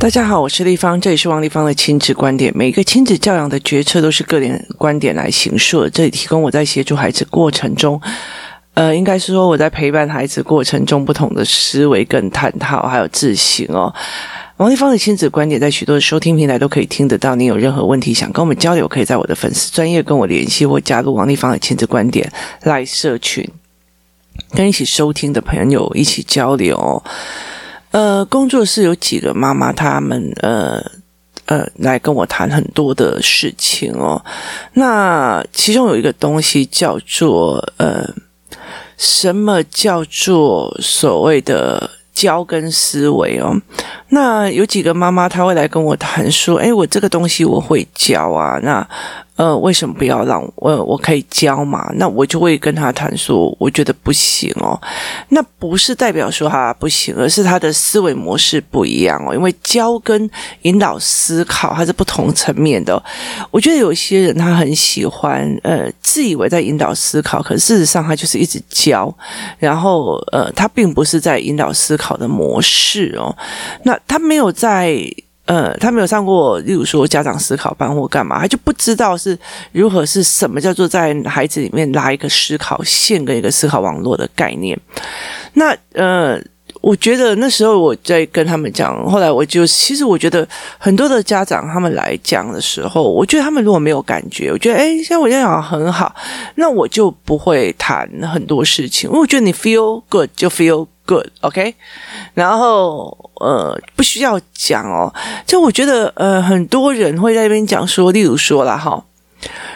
大家好，我是立方，这里是王立方的亲子观点。每一个亲子教养的决策都是个人观点来形塑，这里提供我在协助孩子过程中，呃，应该是说我在陪伴孩子过程中不同的思维跟探讨，还有自省哦。王立芳的亲子观点在许多的收听平台都可以听得到。你有任何问题想跟我们交流，可以在我的粉丝专业跟我联系，或加入王立芳的亲子观点来社群，跟一起收听的朋友一起交流。呃，工作室有几个妈妈，她们呃呃来跟我谈很多的事情哦。那其中有一个东西叫做呃，什么叫做所谓的教跟思维哦？那有几个妈妈她会来跟我谈说，哎，我这个东西我会教啊，那。呃，为什么不要让我？我可以教嘛？那我就会跟他谈说，我觉得不行哦。那不是代表说他不行，而是他的思维模式不一样哦。因为教跟引导思考，它是不同层面的。我觉得有些人他很喜欢，呃，自以为在引导思考，可事实上他就是一直教，然后呃，他并不是在引导思考的模式哦。那他没有在。呃，他没有上过，例如说家长思考班或干嘛，他就不知道是如何是什么叫做在孩子里面拉一个思考线跟一个思考网络的概念。那呃，我觉得那时候我在跟他们讲，后来我就其实我觉得很多的家长他们来讲的时候，我觉得他们如果没有感觉，我觉得诶，像我这样很好，那我就不会谈很多事情，因为我觉得你 feel good 就 feel Good, OK 然后。呃，不需要讲哦。就我觉得，呃，很多人会在那边讲说，例如说啦，哈，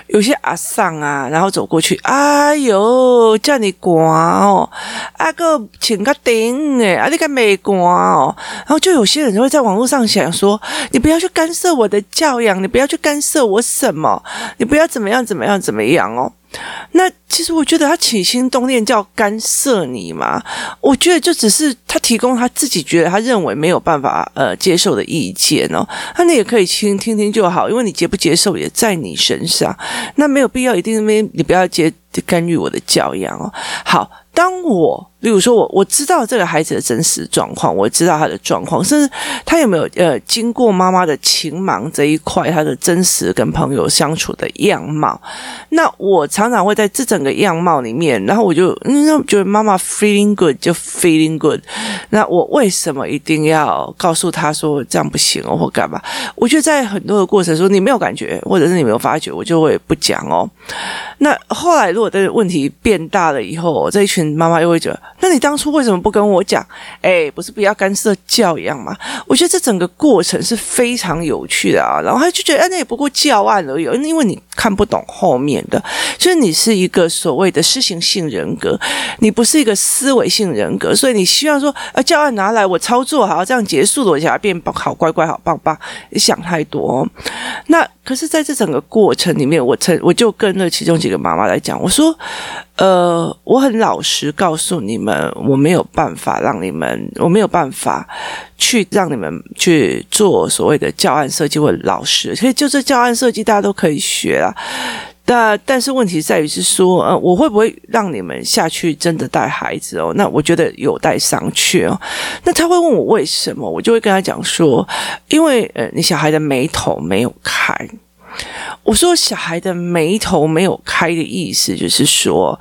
有些阿桑啊，然后走过去，哎呦，叫你刮哦，阿个请个顶诶，阿你个没刮哦。然后就有些人会在网络上想说，你不要去干涉我的教养，你不要去干涉我什么，你不要怎么样怎么样怎么样哦。那其实我觉得他起心动念叫干涉你嘛，我觉得就只是他提供他自己觉得他认为没有办法呃接受的意见哦，那你也可以听听听就好，因为你接不接受也在你身上，那没有必要一定没你不要接干预我的教养哦。好，当我。例如说我，我知道这个孩子的真实状况，我知道他的状况，甚至他有没有呃经过妈妈的情盲这一块，他的真实跟朋友相处的样貌。那我常常会在这整个样貌里面，然后我就嗯觉得妈妈 feeling good 就 feeling good。那我为什么一定要告诉他说这样不行哦，或干嘛？我觉得在很多的过程中，你没有感觉，或者是你没有发觉，我就会不讲哦。那后来如果我的问题变大了以后，这一群妈妈又会觉得。那你当初为什么不跟我讲？哎，不是不要干涉教养吗？我觉得这整个过程是非常有趣的啊。然后他就觉得，哎，那也不过教案而已，因为你看不懂后面的。所以你是一个所谓的施行性人格，你不是一个思维性人格，所以你需要说，啊，教案拿来我操作好，这样结束了，我想要变好乖乖好棒棒。你想太多。那可是在这整个过程里面，我曾我就跟了其中几个妈妈来讲，我说。呃，我很老实告诉你们，我没有办法让你们，我没有办法去让你们去做所谓的教案设计或者老师，所以就这教案设计大家都可以学啦。但但是问题在于是说，呃，我会不会让你们下去真的带孩子哦？那我觉得有待商榷哦。那他会问我为什么，我就会跟他讲说，因为呃，你小孩的眉头没有开。我说小孩的眉头没有开的意思，就是说，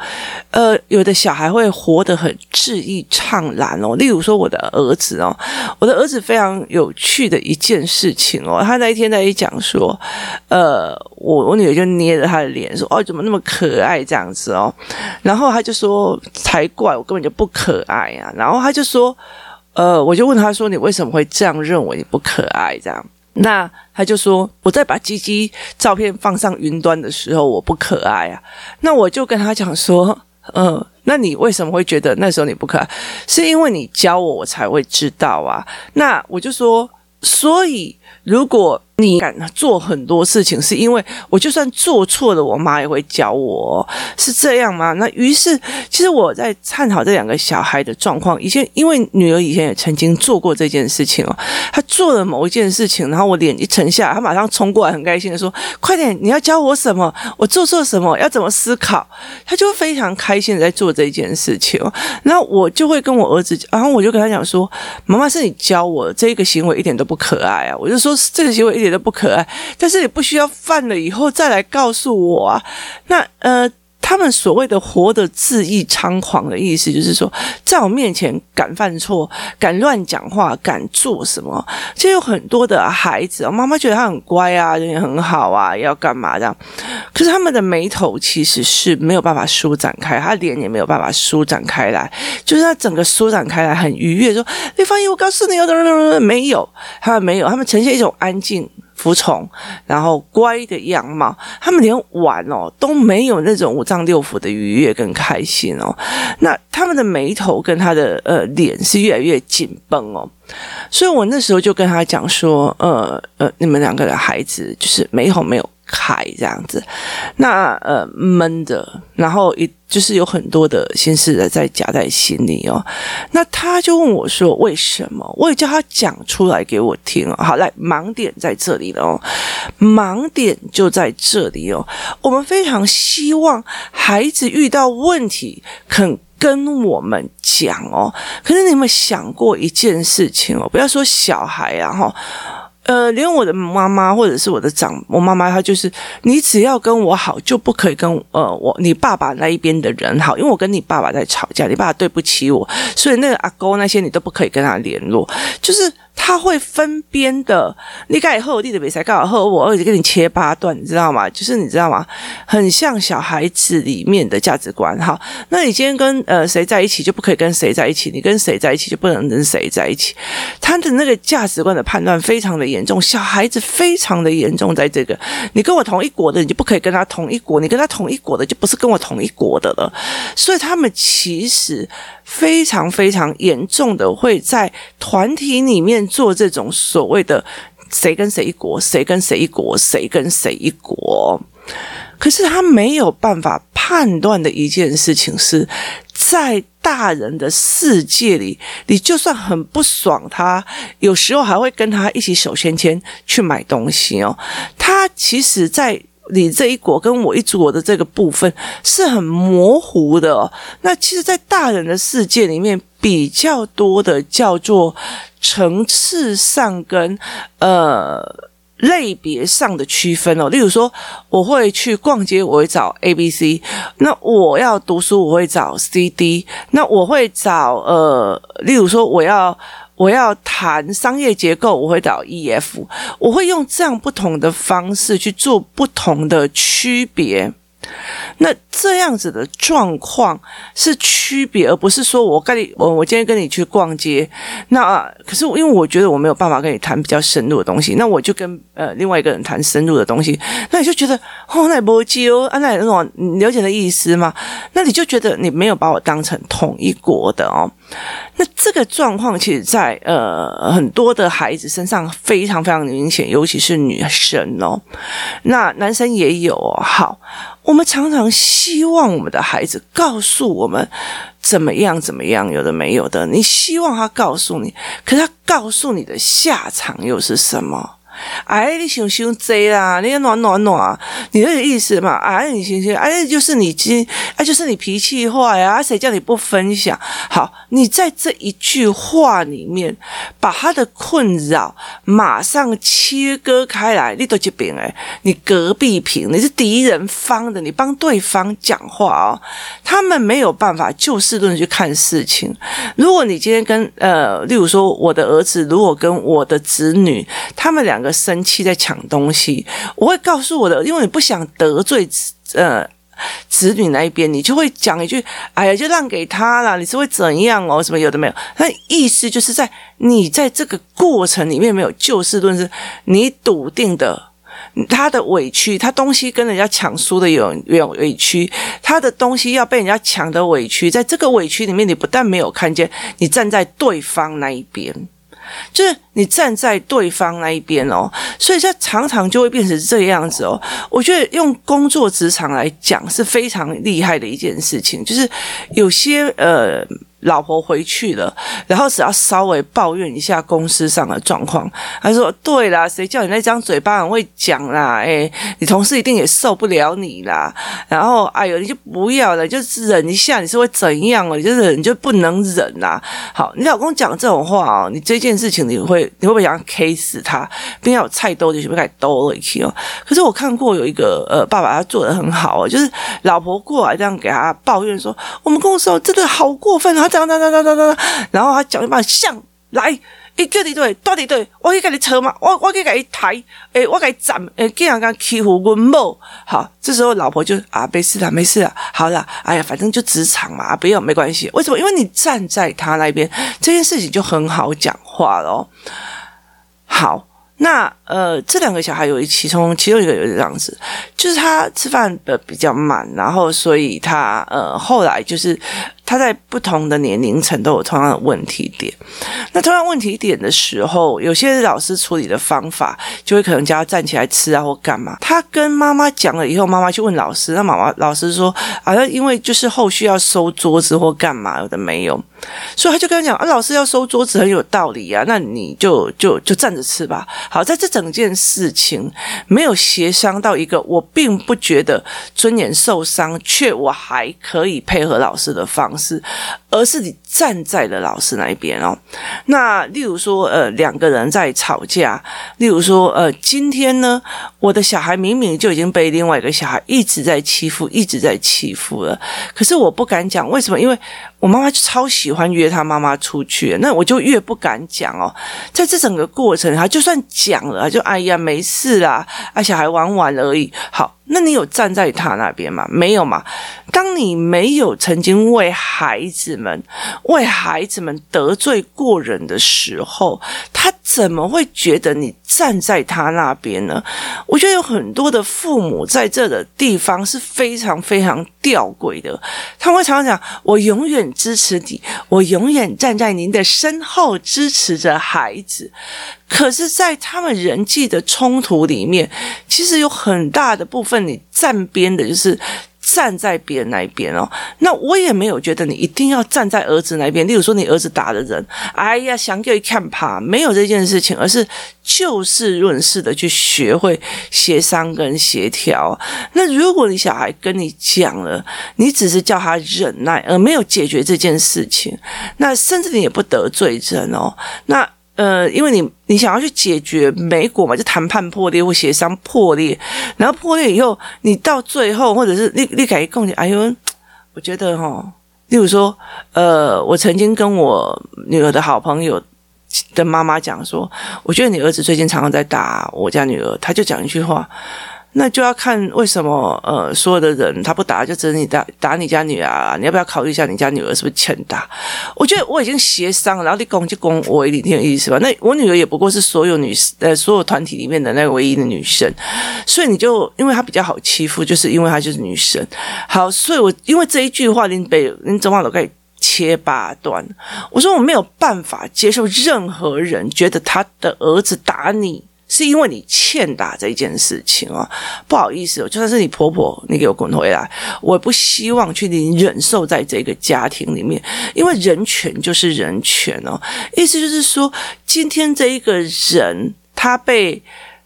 呃，有的小孩会活得很恣意怅然哦。例如说，我的儿子哦，我的儿子非常有趣的一件事情哦，他那一天在一讲说，呃，我我女儿就捏着他的脸说，哦，怎么那么可爱这样子哦，然后他就说才怪，我根本就不可爱啊。然后他就说，呃，我就问他说，你为什么会这样认为你不可爱这样？那他就说，我在把鸡鸡照片放上云端的时候，我不可爱啊。那我就跟他讲说，嗯，那你为什么会觉得那时候你不可爱？是因为你教我，我才会知道啊。那我就说，所以如果你敢做很多事情，是因为我就算做错了，我妈也会教我，是这样吗？那于是，其实我在探讨这两个小孩的状况。以前，因为女儿以前也曾经做过这件事情哦，她做了某一件事情，然后我脸一沉下，她马上冲过来，很开心的说：“快点，你要教我什么？我做错什么？要怎么思考？”她就非常开心的在做这件事情。然后我就会跟我儿子，然后我就跟他讲说：“妈妈是你教我，这个行为一点都不可爱啊！”我就说这个行为点都不可爱，但是你不需要犯了以后再来告诉我啊。那呃，他们所谓的活得恣意猖狂的意思，就是说在我面前敢犯错、敢乱讲话、敢做什么。其实有很多的孩子，妈妈觉得他很乖啊，人也很好啊，要干嘛这样。可是他们的眉头其实是没有办法舒展开，他脸也没有办法舒展开来，就是他整个舒展开来很愉悦，说李芳仪，我告诉你，有的没有，他们没有，他们呈现一种安静。服从，然后乖的样貌，他们连玩哦都没有那种五脏六腑的愉悦跟开心哦。那他们的眉头跟他的呃脸是越来越紧绷哦。所以我那时候就跟他讲说，呃呃，你们两个的孩子就是眉头没有。开这样子，那呃闷的，然后一就是有很多的心事的在夹在心里哦。那他就问我说：“为什么？”我也叫他讲出来给我听哦。好，来，盲点在这里了哦，盲点就在这里哦。我们非常希望孩子遇到问题肯跟我们讲哦。可是你有没有想过一件事情哦？不要说小孩啊哈。呃，连我的妈妈或者是我的长，我妈妈她就是，你只要跟我好，就不可以跟呃我你爸爸那一边的人好，因为我跟你爸爸在吵架，你爸爸对不起我，所以那个阿公那些你都不可以跟他联络，就是。他会分边的，你改以后我弟的比赛，刚好后我儿子给你切八段，你知道吗？就是你知道吗？很像小孩子里面的价值观。哈，那你今天跟呃谁在一起，就不可以跟谁在一起；你跟谁在一起，就不能跟谁在一起。他的那个价值观的判断非常的严重，小孩子非常的严重，在这个你跟我同一国的，你就不可以跟他同一国；你跟他同一国的，就不是跟我同一国的了。所以他们其实。非常非常严重的，会在团体里面做这种所谓的“谁跟谁一国，谁跟谁一国，谁跟谁一国”。可是他没有办法判断的一件事情是，在大人的世界里，你就算很不爽他，有时候还会跟他一起手牵牵去买东西哦。他其实，在。你这一国跟我一国的这个部分是很模糊的。那其实，在大人的世界里面，比较多的叫做层次上跟呃类别上的区分哦。例如说，我会去逛街，我会找 A、B、C；那我要读书，我会找 C、D；那我会找呃，例如说，我要。我要谈商业结构，我会找 EF，我会用这样不同的方式去做不同的区别。那这样子的状况是区别，而不是说我跟你，我我今天跟你去逛街，那可是因为我觉得我没有办法跟你谈比较深入的东西，那我就跟呃另外一个人谈深入的东西，那你就觉得哦，那不就啊，那那种了解的意思吗？那你就觉得你没有把我当成同一国的哦。那这个状况其实在呃很多的孩子身上非常非常明显，尤其是女生哦，那男生也有哦。好，我们常常希望我们的孩子告诉我们怎么样怎么样，有的没有的，你希望他告诉你，可是他告诉你的下场又是什么？哎，你想想这啦，你要暖暖暖，你那个意思嘛？哎，你行行，哎，就是你今，哎，就是你脾气坏呀？谁叫你不分享？好，你在这一句话里面，把他的困扰马上切割开来。你都这边哎，你隔壁屏，你是敌人方的，你帮对方讲话哦。他们没有办法就事论去看事情。如果你今天跟呃，例如说我的儿子，如果跟我的子女，他们两个。生气在抢东西，我会告诉我的，因为你不想得罪呃子女那一边，你就会讲一句：“哎呀，就让给他了。”你是会怎样哦？什么有的没有？那意思就是在你在这个过程里面没有就事论事，你笃定的他的委屈，他东西跟人家抢输的有有委屈，他的东西要被人家抢的委屈，在这个委屈里面，你不但没有看见，你站在对方那一边。就是你站在对方那一边哦，所以这常常就会变成这样子哦。我觉得用工作职场来讲是非常厉害的一件事情，就是有些呃。老婆回去了，然后只要稍微抱怨一下公司上的状况，他说：“对啦，谁叫你那张嘴巴很会讲啦？哎，你同事一定也受不了你啦。然后，哎呦，你就不要了，就忍一下，你是会怎样哦？你就忍，你就不能忍啦。好，你老公讲这种话哦，你这件事情你会你会不会想 K 死他？边要有菜兜，你是不是该兜了一起哦？可是我看过有一个呃爸爸，他做得很好哦，就是老婆过来这样给他抱怨说：我们公司哦真的好过分啊！”哒哒哒哒哒哒，然后他讲一半像来一个的对，到底对，我可以给你扯嘛，我我可以给你抬，诶，我给你斩，诶，这样刚欺负我某，好，这时候老婆就啊，没事了，没事了，好了，哎呀，反正就职场嘛，不要没关系，为什么？因为你站在他那边，这件事情就很好讲话咯。好。那呃，这两个小孩有一其中其中一个有这样子，就是他吃饭的比较慢，然后所以他呃后来就是他在不同的年龄层都有同样的问题点。那同样问题点的时候，有些老师处理的方法就会可能叫他站起来吃啊或干嘛。他跟妈妈讲了以后，妈妈去问老师，那妈妈老师说啊，那因为就是后续要收桌子或干嘛有的没有。所以他就跟他讲啊，老师要收桌子很有道理啊，那你就就就站着吃吧。好，在这整件事情没有协商到一个我并不觉得尊严受伤，却我还可以配合老师的方式，而是你站在了老师那一边哦。那例如说，呃，两个人在吵架，例如说，呃，今天呢，我的小孩明明就已经被另外一个小孩一直在欺负，一直在欺负了，可是我不敢讲，为什么？因为我妈妈就超喜欢约他妈妈出去，那我就越不敢讲哦。在这整个过程，他就算讲了，就哎呀没事啦，啊小孩玩玩而已。好，那你有站在他那边吗？没有嘛。当你没有曾经为孩子们、为孩子们得罪过人的时候，他怎么会觉得你站在他那边呢？我觉得有很多的父母在这个地方是非常非常吊诡的，他会常常讲：“我永远。”支持你，我永远站在您的身后，支持着孩子。可是，在他们人际的冲突里面，其实有很大的部分，你站边的就是。站在别人那一边哦，那我也没有觉得你一定要站在儿子那边。例如说，你儿子打的人，哎呀，想给你看怕，没有这件事情，而是就事论事的去学会协商跟协调。那如果你小孩跟你讲了，你只是叫他忍耐，而没有解决这件事情，那甚至你也不得罪人哦，那。呃，因为你你想要去解决美国嘛，就谈判破裂或协商破裂，然后破裂以后，你到最后或者是立立改一共，哎呦，我觉得哈，例如说，呃，我曾经跟我女儿的好朋友的妈妈讲说，我觉得你儿子最近常常在打我家女儿，他就讲一句话。那就要看为什么呃，所有的人他不打，就只你打打你家女儿？你要不要考虑一下你家女儿是不是欠打？我觉得我已经协商，然后你攻就攻我，你挺有意思吧？那我女儿也不过是所有女呃所有团体里面的那个唯一的女生，所以你就因为她比较好欺负，就是因为她就是女生。好，所以我因为这一句话，您被您总把都给切八段。我说我没有办法接受任何人觉得他的儿子打你。是因为你欠打这一件事情啊，不好意思，就算是你婆婆，你给我滚回来，我不希望去你忍受在这个家庭里面，因为人权就是人权哦，意思就是说，今天这一个人他被。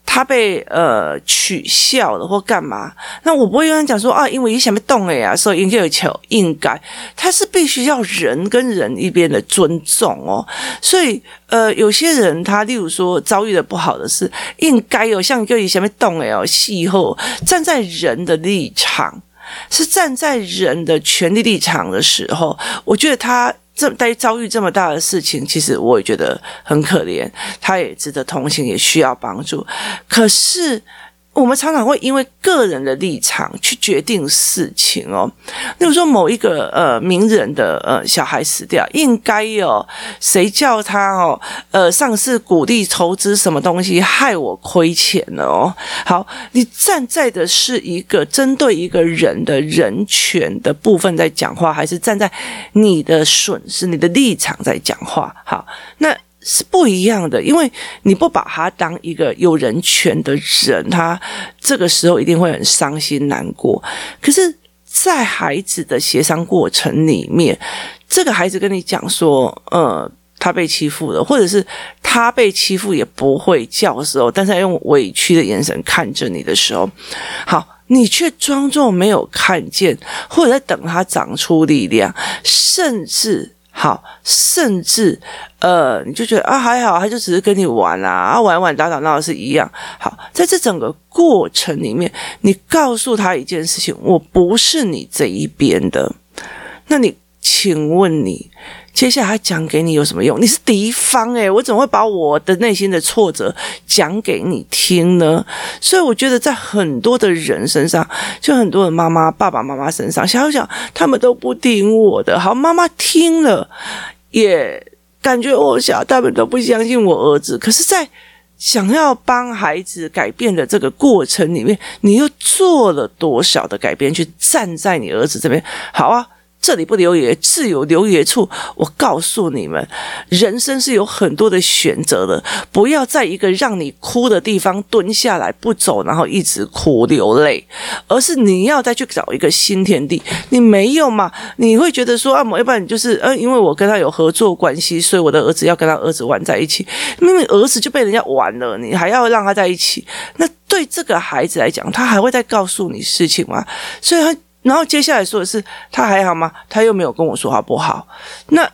他被呃取笑了或干嘛？那我不会跟他讲说啊，因为你想被动了呀，所以应该有求应该，他是必须要人跟人一边的尊重哦。所以呃，有些人他例如说遭遇的不好的事，应该有像就你想被动了呀，气候站在人的立场，是站在人的权利立场的时候，我觉得他。这在遭遇这么大的事情，其实我也觉得很可怜，他也值得同情，也需要帮助。可是。我们常常会因为个人的立场去决定事情哦。例如说，某一个呃名人的呃小孩死掉，应该哦，谁叫他哦呃上次鼓励投资什么东西，害我亏钱了哦。好，你站在的是一个针对一个人的人权的部分在讲话，还是站在你的损失、你的立场在讲话？好，那。是不一样的，因为你不把他当一个有人权的人，他这个时候一定会很伤心难过。可是，在孩子的协商过程里面，这个孩子跟你讲说，呃，他被欺负了，或者是他被欺负也不会叫的时候，但是用委屈的眼神看着你的时候，好。你却装作没有看见，或者在等他长出力量，甚至好，甚至呃，你就觉得啊还好，他就只是跟你玩啊，玩玩打打闹闹是一样。好，在这整个过程里面，你告诉他一件事情：我不是你这一边的。那你，请问你？接下来讲给你有什么用？你是敌方诶，我怎么会把我的内心的挫折讲给你听呢？所以我觉得在很多的人身上，就很多的妈妈、爸爸妈妈身上，想想他们都不听我的。好，妈妈听了也感觉我想他们都不相信我儿子。可是，在想要帮孩子改变的这个过程里面，你又做了多少的改变？去站在你儿子这边，好啊。这里不留爷，自有留爷处。我告诉你们，人生是有很多的选择的，不要在一个让你哭的地方蹲下来不走，然后一直哭流泪，而是你要再去找一个新天地。你没有嘛？你会觉得说啊，要不然你就是呃，因为我跟他有合作关系，所以我的儿子要跟他儿子玩在一起。明明儿子就被人家玩了，你还要让他在一起？那对这个孩子来讲，他还会再告诉你事情吗？所以他。然后接下来说的是他还好吗？他又没有跟我说好不好，那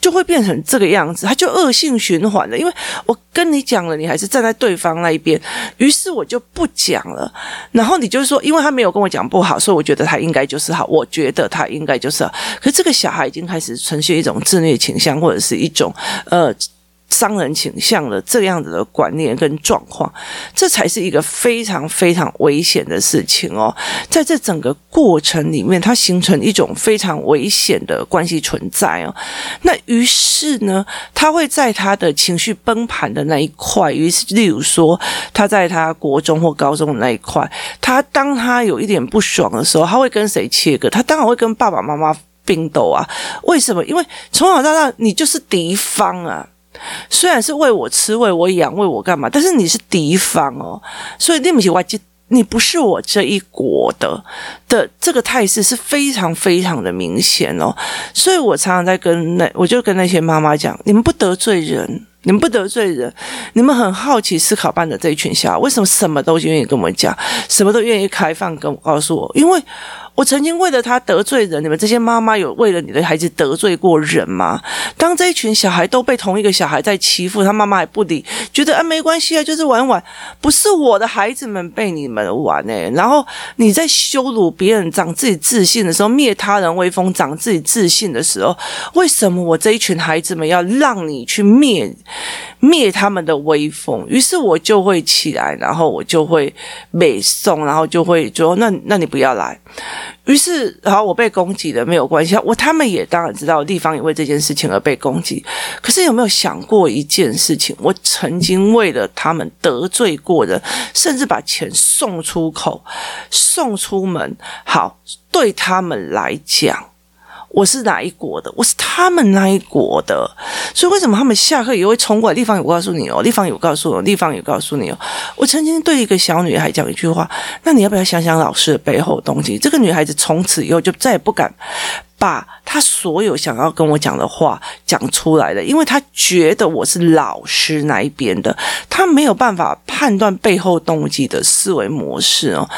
就会变成这个样子，他就恶性循环了。因为我跟你讲了，你还是站在对方那一边，于是我就不讲了。然后你就是说，因为他没有跟我讲不好，所以我觉得他应该就是好。我觉得他应该就是好。可是这个小孩已经开始呈现一种自虐倾向，或者是一种呃。伤人倾向的这样子的观念跟状况，这才是一个非常非常危险的事情哦。在这整个过程里面，它形成一种非常危险的关系存在哦。那于是呢，他会在他的情绪崩盘的那一块，于是例如说，他在他国中或高中的那一块，他当他有一点不爽的时候，他会跟谁切割？他当然会跟爸爸妈妈冰斗啊。为什么？因为从小到大，你就是敌方啊。虽然是为我吃、为我养、为我干嘛，但是你是敌方哦，所以对不起，我你不是我这一国的的这个态势是非常非常的明显哦，所以我常常在跟那，我就跟那些妈妈讲，你们不得罪人。你们不得罪人，你们很好奇思考班的这一群小孩为什么什么都愿意跟我们讲，什么都愿意开放跟我告诉我，因为我曾经为了他得罪人。你们这些妈妈有为了你的孩子得罪过人吗？当这一群小孩都被同一个小孩在欺负，他妈妈还不理，觉得啊没关系啊，就是玩玩，不是我的孩子们被你们玩诶。然后你在羞辱别人、长自己自信的时候，灭他人威风、长自己自信的时候，为什么我这一群孩子们要让你去灭？灭他们的威风，于是我就会起来，然后我就会背诵，然后就会说：“那那你不要来。”于是，好我被攻击了，没有关系。我他们也当然知道，地方也为这件事情而被攻击。可是有没有想过一件事情？我曾经为了他们得罪过人，甚至把钱送出口、送出门。好，对他们来讲。我是哪一国的？我是他们那一国的，所以为什么他们下课以后会冲过来？丽芳有告诉你哦，丽芳有告诉我，丽芳有告诉你哦。我曾经对一个小女孩讲一句话，那你要不要想想老师的背后的东西？这个女孩子从此以后就再也不敢把他所有想要跟我讲的话讲出来的，因为他觉得我是老师那一边的，他没有办法判断背后动机的思维模式哦。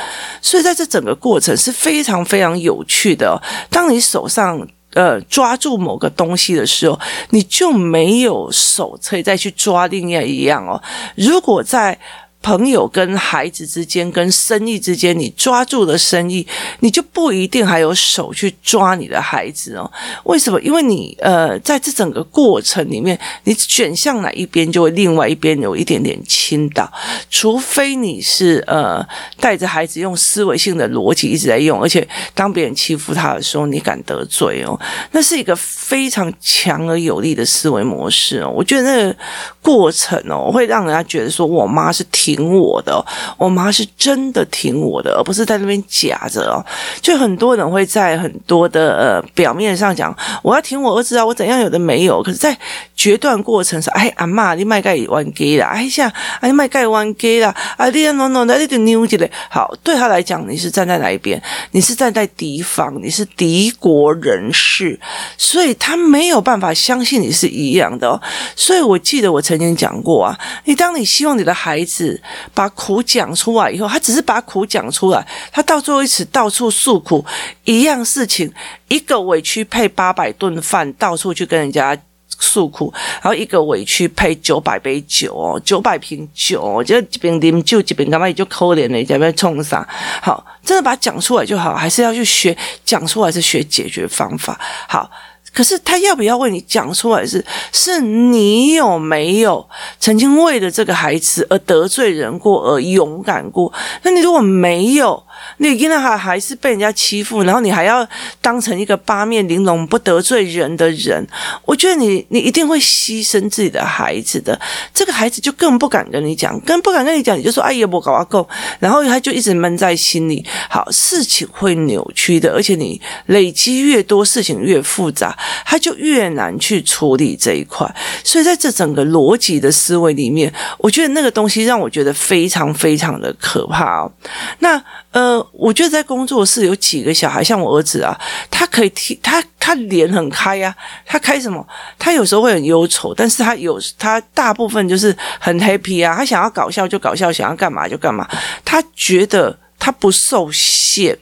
所以在这整个过程是非常非常有趣的。当你手上呃抓住某个东西的时候，你就没有手可以再去抓另外一样哦。如果在朋友跟孩子之间，跟生意之间，你抓住了生意，你就不一定还有手去抓你的孩子哦。为什么？因为你呃，在这整个过程里面，你选向哪一边，就会另外一边有一点点倾倒，除非你是呃带着孩子用思维性的逻辑一直在用，而且当别人欺负他的时候，你敢得罪哦，那是一个非常强而有力的思维模式哦。我觉得那个过程哦，会让人家觉得说我妈是挺我的，我妈是真的挺我的，而不是在那边假着哦。就很多人会在很多的呃表面上讲我要挺我儿子啊，我怎样有的没有，可是在决断过程上，哎阿妈你卖盖完给了，哎呀，哎卖盖完给了，啊你啊 no no 那你就扭起来，好，对他来讲你是站在哪一边？你是站在敌方，你是敌国人士，所以他没有办法相信你是一样的。所以我记得我曾经讲过啊，你当你希望你的孩子把苦讲出来以后，他只是把苦讲出来，他到最后一次到处诉苦，一样事情，一个委屈配八百顿饭，到处去跟人家。诉苦，然后一个委屈配九百杯酒哦，九百瓶酒哦，就一边啉酒，一边干嘛也就可怜了，在那冲啥？好，真的把它讲出来就好，还是要去学讲出来，是学解决方法。好，可是他要不要为你讲出来是？是你有没有曾经为了这个孩子而得罪人过，而勇敢过？那你如果没有？你现在还还是被人家欺负，然后你还要当成一个八面玲珑、不得罪人的人，我觉得你你一定会牺牲自己的孩子的。这个孩子就更不敢跟你讲，更不敢跟你讲，你就说哎呀，我搞阿够，然后他就一直闷在心里。好，事情会扭曲的，而且你累积越多，事情越复杂，他就越难去处理这一块。所以在这整个逻辑的思维里面，我觉得那个东西让我觉得非常非常的可怕哦。那。呃，我觉得在工作室有几个小孩，像我儿子啊，他可以听他他脸很开呀、啊，他开什么？他有时候会很忧愁，但是他有他大部分就是很 happy 啊，他想要搞笑就搞笑，想要干嘛就干嘛，他觉得他不受限。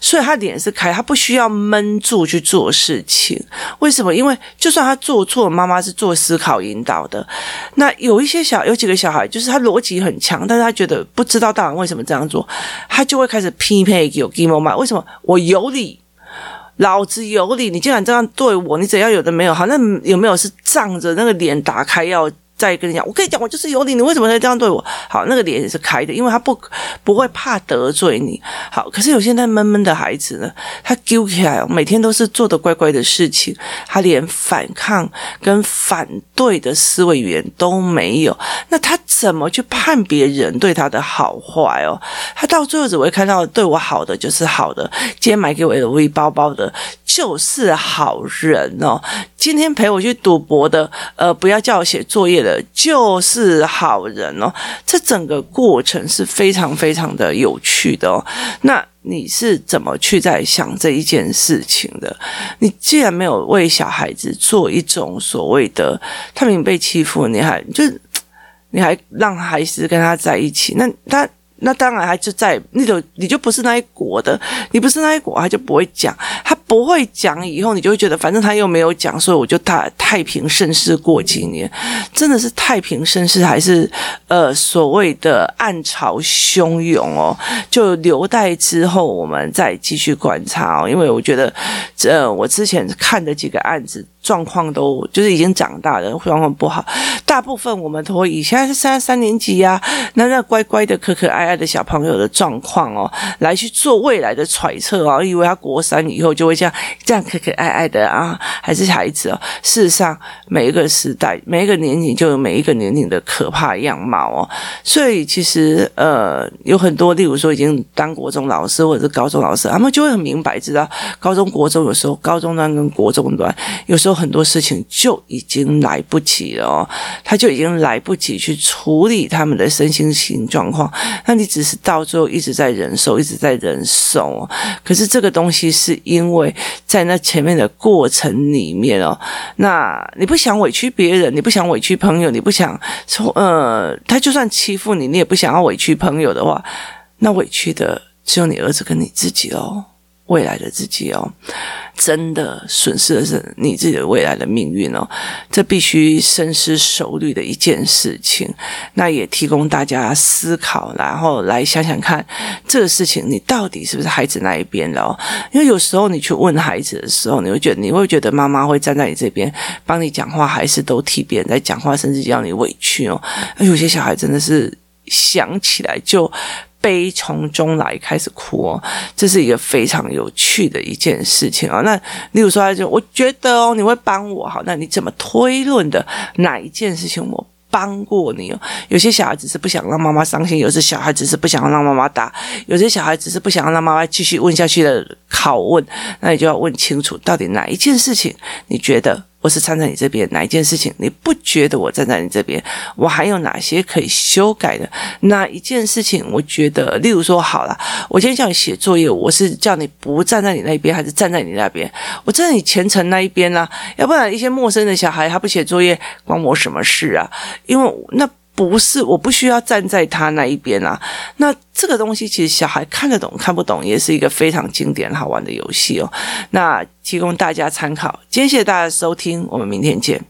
所以他脸是开，他不需要闷住去做事情。为什么？因为就算他做错，妈妈是做思考引导的。那有一些小，有几个小孩，就是他逻辑很强，但是他觉得不知道大人为什么这样做，他就会开始匹配有 game 嘛？为什么？我有理，老子有理，你竟然这样对我，你怎样有的没有？好，那有没有是仗着那个脸打开要？再跟你讲，我跟你讲，我就是有理，你为什么会这样对我？好，那个脸也是开的，因为他不不会怕得罪你。好，可是有些那闷闷的孩子呢，他丢起来，每天都是做的乖乖的事情，他连反抗跟反对的思维语言都没有，那他怎么去判别人对他的好坏哦？他到最后只会看到对我好的就是好的，今天买给我 LV 包包的。就是好人哦，今天陪我去赌博的，呃，不要叫我写作业的，就是好人哦。这整个过程是非常非常的有趣的哦。那你是怎么去在想这一件事情的？你既然没有为小孩子做一种所谓的，他明明被欺负，你还就你还让孩子跟他在一起，那他。那当然，他就在那种，你就不是那一国的，你不是那一国，他就不会讲，他不会讲，以后你就会觉得，反正他又没有讲，所以我就太太平盛世过几年，真的是太平盛世，还是呃所谓的暗潮汹涌哦？就留待之后我们再继续观察哦，因为我觉得，这，我之前看的几个案子。状况都就是已经长大了，状况不好。大部分我们都会以现在是三三年级呀、啊，那那乖乖的、可可爱爱的小朋友的状况哦，来去做未来的揣测啊，以为他国三以后就会这样这样可可爱爱的啊，还是孩子哦。事实上，每一个时代、每一个年龄就有每一个年龄的可怕样貌哦。所以其实呃，有很多，例如说已经当国中老师或者是高中老师，他们就会很明白知道，高中国中有时候高中端跟国中端有时候。很多事情就已经来不及了哦，他就已经来不及去处理他们的身心情状况。那你只是到最后一直在忍受，一直在忍受哦。可是这个东西是因为在那前面的过程里面哦，那你不想委屈别人，你不想委屈朋友，你不想从呃，他就算欺负你，你也不想要委屈朋友的话，那委屈的只有你儿子跟你自己哦。未来的自己哦，真的损失的是你自己的未来的命运哦，这必须深思熟虑的一件事情。那也提供大家思考，然后来想想看这个事情，你到底是不是孩子那一边的哦？因为有时候你去问孩子的时候，你会觉得你会觉得妈妈会站在你这边帮你讲话，还是都替别人在讲话，甚至让你委屈哦。有些小孩真的是想起来就。悲从中来，开始哭哦，这是一个非常有趣的一件事情啊、哦。那例如说，他就我觉得哦，你会帮我好，那你怎么推论的哪一件事情我帮过你哦？有些小孩子是不想让妈妈伤心，有些小孩子是不想让妈妈打，有些小孩子是不想让妈妈继续问下去的拷问，那你就要问清楚，到底哪一件事情你觉得？我是站在你这边，哪一件事情你不觉得我站在你这边？我还有哪些可以修改的？哪一件事情我觉得，例如说，好了，我今天叫你写作业，我是叫你不站在你那边，还是站在你那边？我站在你虔诚那一边呢、要不然一些陌生的小孩他不写作业，关我什么事啊？因为那。不是，我不需要站在他那一边啊。那这个东西其实小孩看得懂看不懂，也是一个非常经典好玩的游戏哦。那提供大家参考。今天谢谢大家收听，我们明天见。